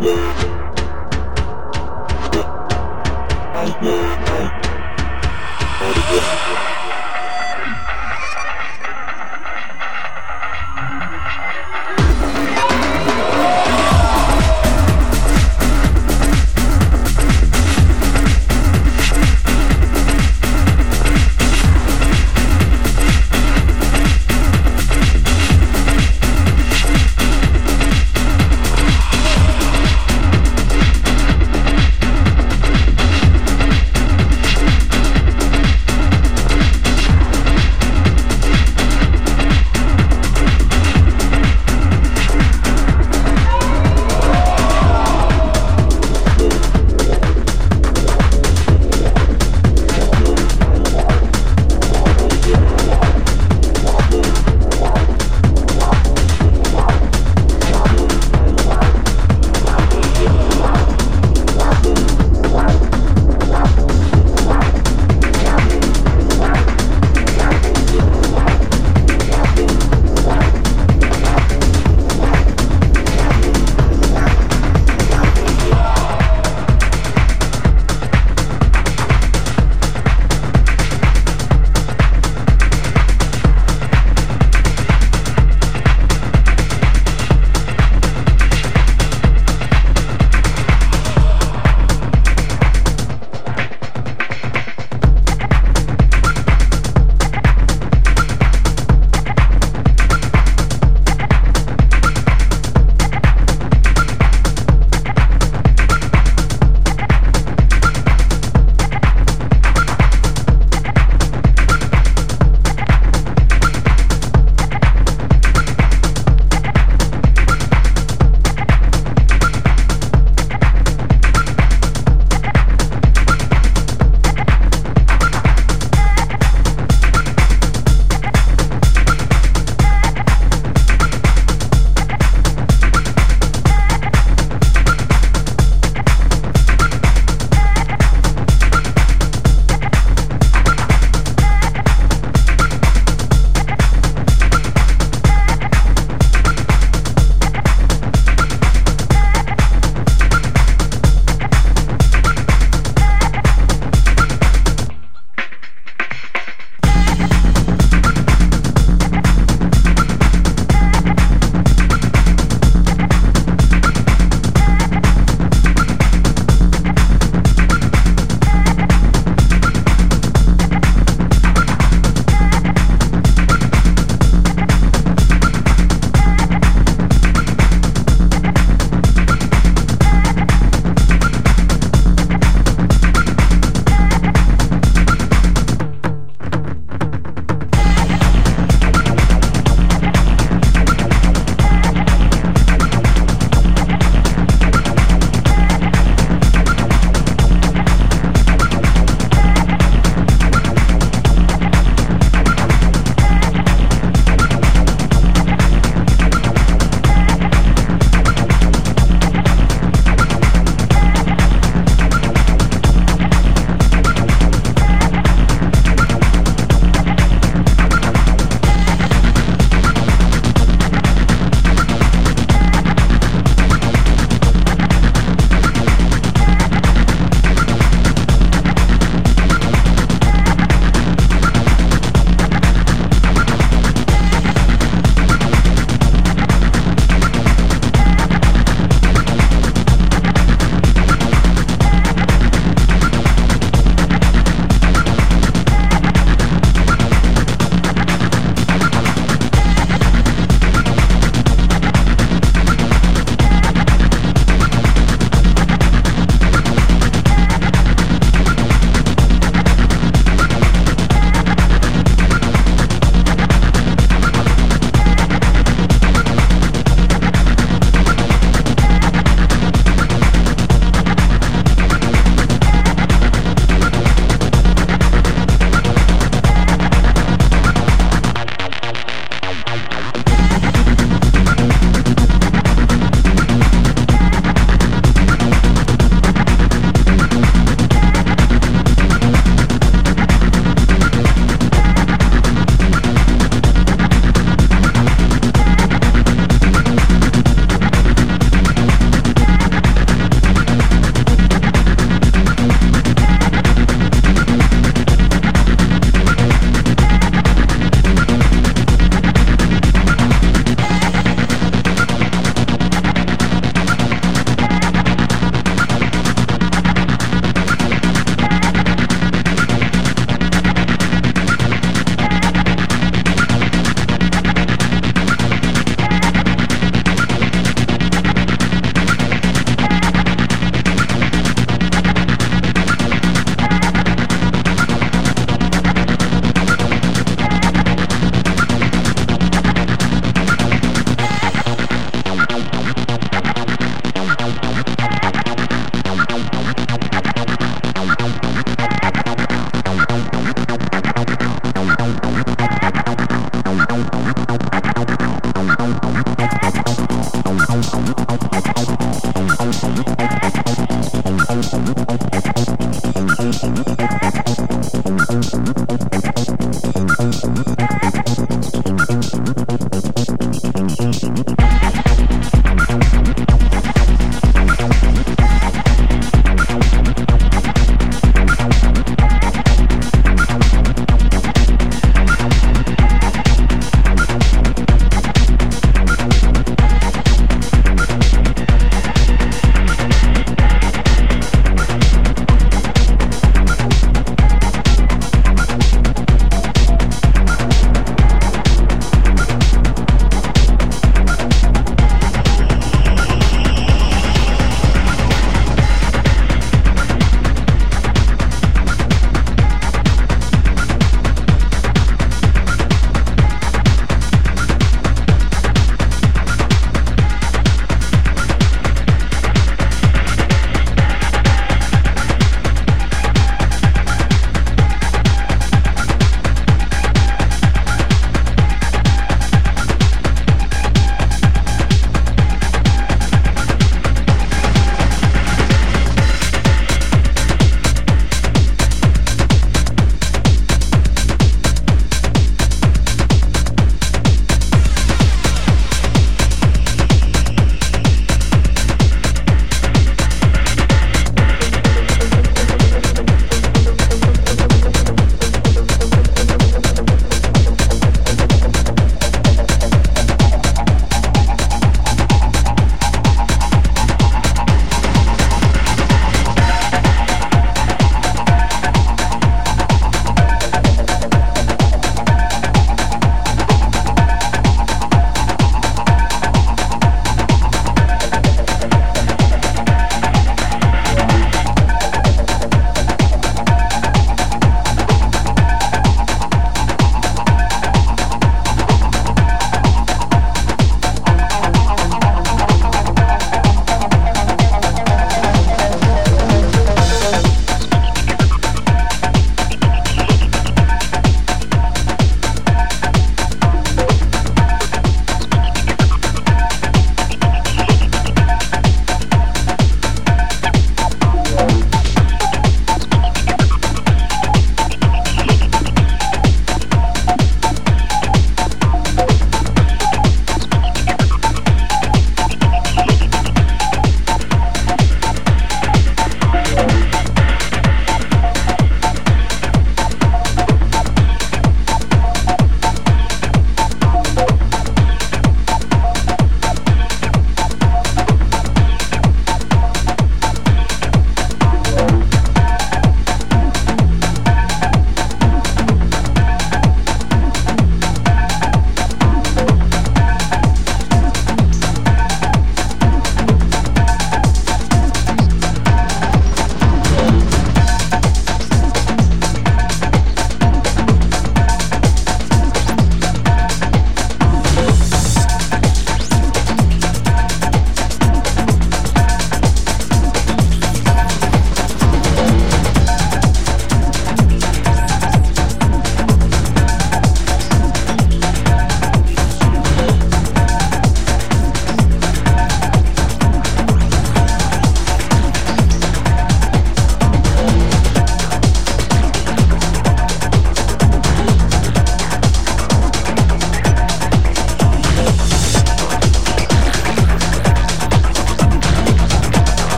Yeah.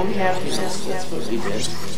own happiness. That's what we did.